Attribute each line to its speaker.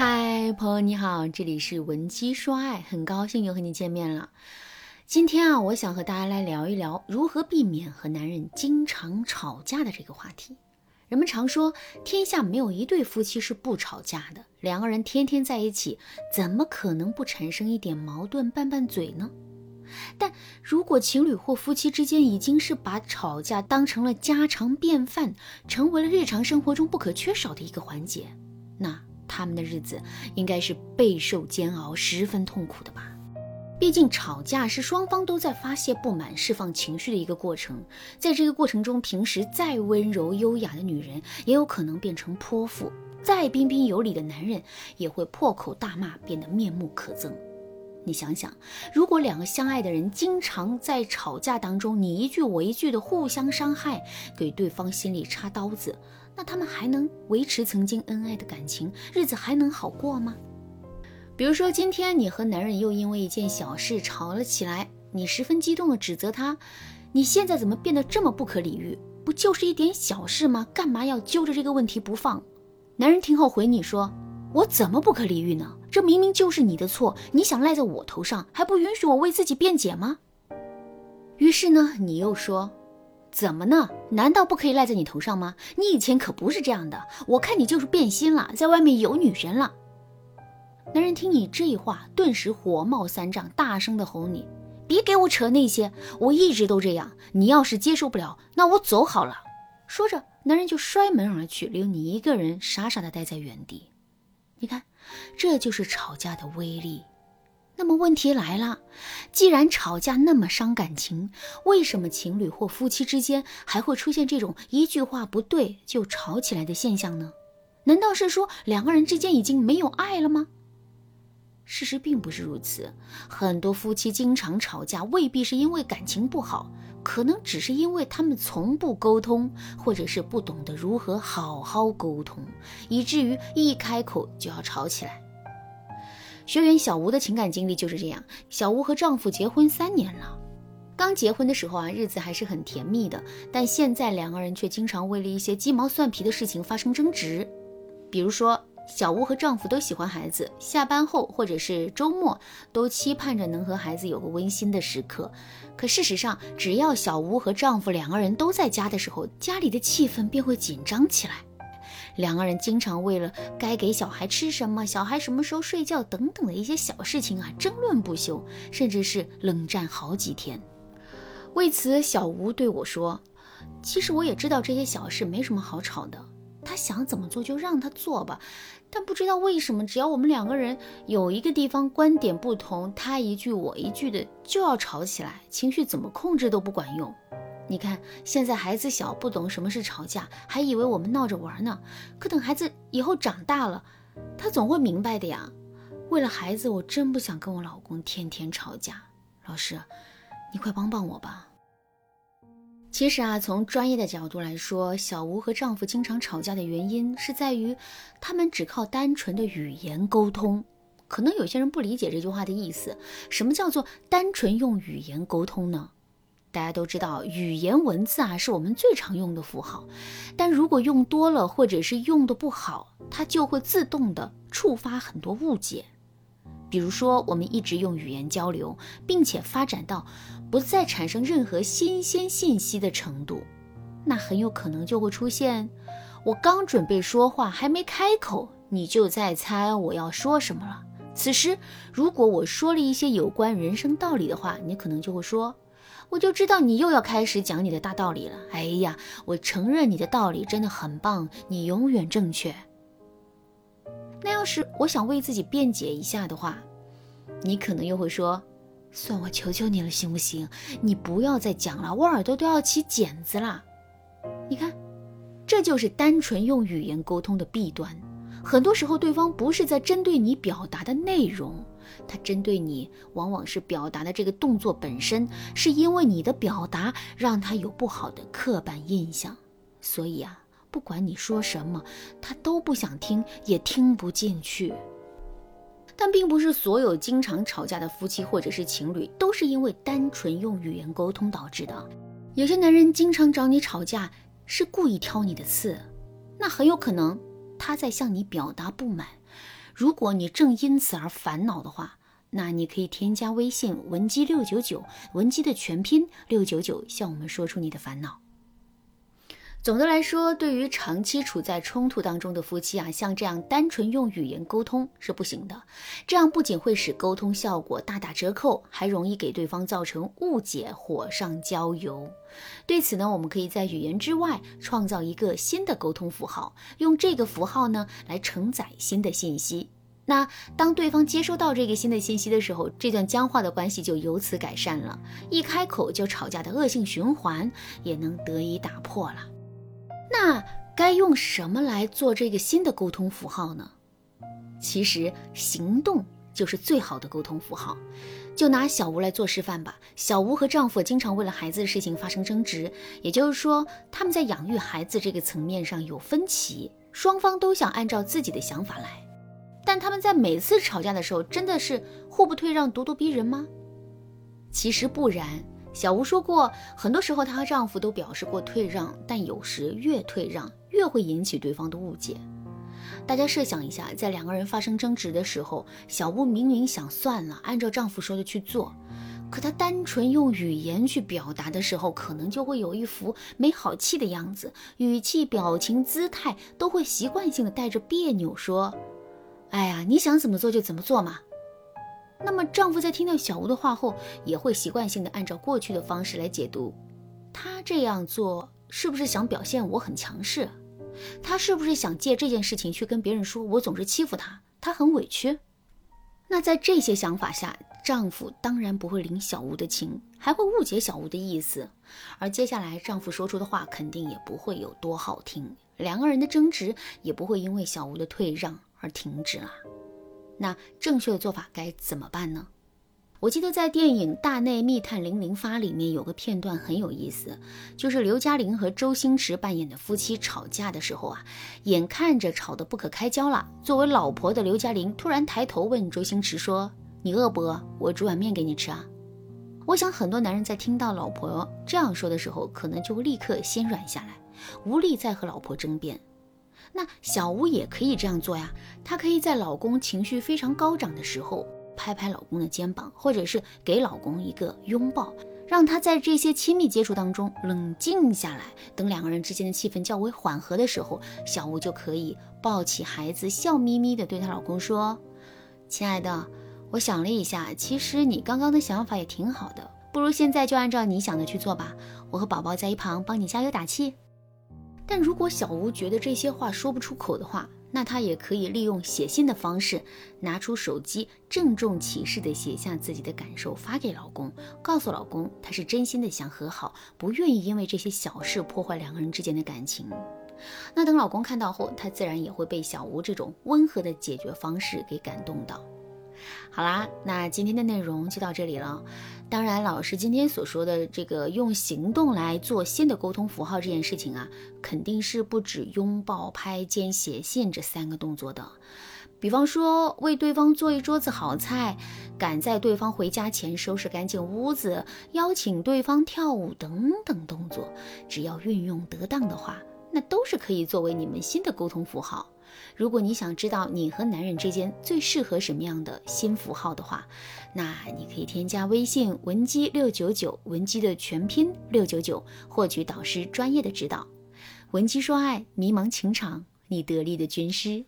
Speaker 1: 嗨，朋友你好，这里是文姬说爱，很高兴又和你见面了。今天啊，我想和大家来聊一聊如何避免和男人经常吵架的这个话题。人们常说，天下没有一对夫妻是不吵架的，两个人天天在一起，怎么可能不产生一点矛盾拌拌嘴呢？但如果情侣或夫妻之间已经是把吵架当成了家常便饭，成为了日常生活中不可缺少的一个环节，那……他们的日子应该是备受煎熬、十分痛苦的吧？毕竟吵架是双方都在发泄不满、释放情绪的一个过程。在这个过程中，平时再温柔优雅的女人也有可能变成泼妇；再彬彬有礼的男人也会破口大骂，变得面目可憎。你想想，如果两个相爱的人经常在吵架当中你一句我一句的互相伤害，给对方心里插刀子，那他们还能维持曾经恩爱的感情，日子还能好过吗？比如说，今天你和男人又因为一件小事吵了起来，你十分激动地指责他：“你现在怎么变得这么不可理喻？不就是一点小事吗？干嘛要揪着这个问题不放？”男人听后回你说。我怎么不可理喻呢？这明明就是你的错，你想赖在我头上，还不允许我为自己辩解吗？于是呢，你又说，怎么呢？难道不可以赖在你头上吗？你以前可不是这样的，我看你就是变心了，在外面有女人了。男人听你这话，顿时火冒三丈，大声的吼你：“别给我扯那些，我一直都这样。你要是接受不了，那我走好了。”说着，男人就摔门而去，留你一个人傻傻的待在原地。你看，这就是吵架的威力。那么问题来了，既然吵架那么伤感情，为什么情侣或夫妻之间还会出现这种一句话不对就吵起来的现象呢？难道是说两个人之间已经没有爱了吗？事实并不是如此，很多夫妻经常吵架，未必是因为感情不好。可能只是因为他们从不沟通，或者是不懂得如何好好沟通，以至于一开口就要吵起来。学员小吴的情感经历就是这样。小吴和丈夫结婚三年了，刚结婚的时候啊，日子还是很甜蜜的，但现在两个人却经常为了一些鸡毛蒜皮的事情发生争执，比如说。小吴和丈夫都喜欢孩子，下班后或者是周末都期盼着能和孩子有个温馨的时刻。可事实上，只要小吴和丈夫两个人都在家的时候，家里的气氛便会紧张起来。两个人经常为了该给小孩吃什么、小孩什么时候睡觉等等的一些小事情啊争论不休，甚至是冷战好几天。为此，小吴对我说：“其实我也知道这些小事没什么好吵的。”他想怎么做就让他做吧，但不知道为什么，只要我们两个人有一个地方观点不同，他一句我一句的就要吵起来，情绪怎么控制都不管用。你看现在孩子小，不懂什么是吵架，还以为我们闹着玩呢。可等孩子以后长大了，他总会明白的呀。为了孩子，我真不想跟我老公天天吵架。老师，你快帮帮我吧。其实啊，从专业的角度来说，小吴和丈夫经常吵架的原因是在于，他们只靠单纯的语言沟通。可能有些人不理解这句话的意思，什么叫做单纯用语言沟通呢？大家都知道，语言文字啊是我们最常用的符号，但如果用多了或者是用的不好，它就会自动的触发很多误解。比如说，我们一直用语言交流，并且发展到不再产生任何新鲜信息的程度，那很有可能就会出现：我刚准备说话，还没开口，你就在猜我要说什么了。此时，如果我说了一些有关人生道理的话，你可能就会说：我就知道你又要开始讲你的大道理了。哎呀，我承认你的道理真的很棒，你永远正确。那要是我想为自己辩解一下的话，你可能又会说：“算我求求你了，行不行？你不要再讲了，我耳朵都要起茧子了。”你看，这就是单纯用语言沟通的弊端。很多时候，对方不是在针对你表达的内容，他针对你往往是表达的这个动作本身，是因为你的表达让他有不好的刻板印象，所以啊。不管你说什么，他都不想听，也听不进去。但并不是所有经常吵架的夫妻或者是情侣都是因为单纯用语言沟通导致的。有些男人经常找你吵架，是故意挑你的刺，那很有可能他在向你表达不满。如果你正因此而烦恼的话，那你可以添加微信文姬六九九，文姬的全拼六九九，向我们说出你的烦恼。总的来说，对于长期处在冲突当中的夫妻啊，像这样单纯用语言沟通是不行的。这样不仅会使沟通效果大打折扣，还容易给对方造成误解，火上浇油。对此呢，我们可以在语言之外创造一个新的沟通符号，用这个符号呢来承载新的信息。那当对方接收到这个新的信息的时候，这段僵化的关系就由此改善了，一开口就吵架的恶性循环也能得以打破了。那该用什么来做这个新的沟通符号呢？其实行动就是最好的沟通符号。就拿小吴来做示范吧。小吴和丈夫经常为了孩子的事情发生争执，也就是说，他们在养育孩子这个层面上有分歧，双方都想按照自己的想法来。但他们在每次吵架的时候，真的是互不退让、咄咄逼人吗？其实不然。小吴说过，很多时候她和丈夫都表示过退让，但有时越退让越会引起对方的误解。大家设想一下，在两个人发生争执的时候，小吴明明想算了，按照丈夫说的去做，可她单纯用语言去表达的时候，可能就会有一副没好气的样子，语气、表情、姿态都会习惯性的带着别扭，说：“哎呀，你想怎么做就怎么做嘛。”那么，丈夫在听到小吴的话后，也会习惯性的按照过去的方式来解读。他这样做是不是想表现我很强势？他是不是想借这件事情去跟别人说我总是欺负他，他很委屈？那在这些想法下，丈夫当然不会领小吴的情，还会误解小吴的意思。而接下来丈夫说出的话肯定也不会有多好听，两个人的争执也不会因为小吴的退让而停止了。那正确的做法该怎么办呢？我记得在电影《大内密探零零发》里面有个片段很有意思，就是刘嘉玲和周星驰扮演的夫妻吵架的时候啊，眼看着吵得不可开交了，作为老婆的刘嘉玲突然抬头问周星驰说：“你饿不饿？我煮碗面给你吃啊。”我想很多男人在听到老婆这样说的时候，可能就会立刻心软下来，无力再和老婆争辩。那小吴也可以这样做呀，她可以在老公情绪非常高涨的时候，拍拍老公的肩膀，或者是给老公一个拥抱，让他在这些亲密接触当中冷静下来。等两个人之间的气氛较为缓和的时候，小吴就可以抱起孩子，笑眯眯地对她老公说：“亲爱的，我想了一下，其实你刚刚的想法也挺好的，不如现在就按照你想的去做吧。我和宝宝在一旁帮你加油打气。”但如果小吴觉得这些话说不出口的话，那他也可以利用写信的方式，拿出手机郑重其事地写下自己的感受，发给老公，告诉老公他是真心的想和好，不愿意因为这些小事破坏两个人之间的感情。那等老公看到后，他自然也会被小吴这种温和的解决方式给感动到。好啦，那今天的内容就到这里了。当然，老师今天所说的这个用行动来做新的沟通符号这件事情啊，肯定是不止拥抱、拍肩、写信这三个动作的。比方说，为对方做一桌子好菜，赶在对方回家前收拾干净屋子，邀请对方跳舞等等动作，只要运用得当的话，那都是可以作为你们新的沟通符号。如果你想知道你和男人之间最适合什么样的新符号的话，那你可以添加微信文姬六九九，文姬的全拼六九九，获取导师专业的指导。文姬说爱，迷茫情场，你得力的军师。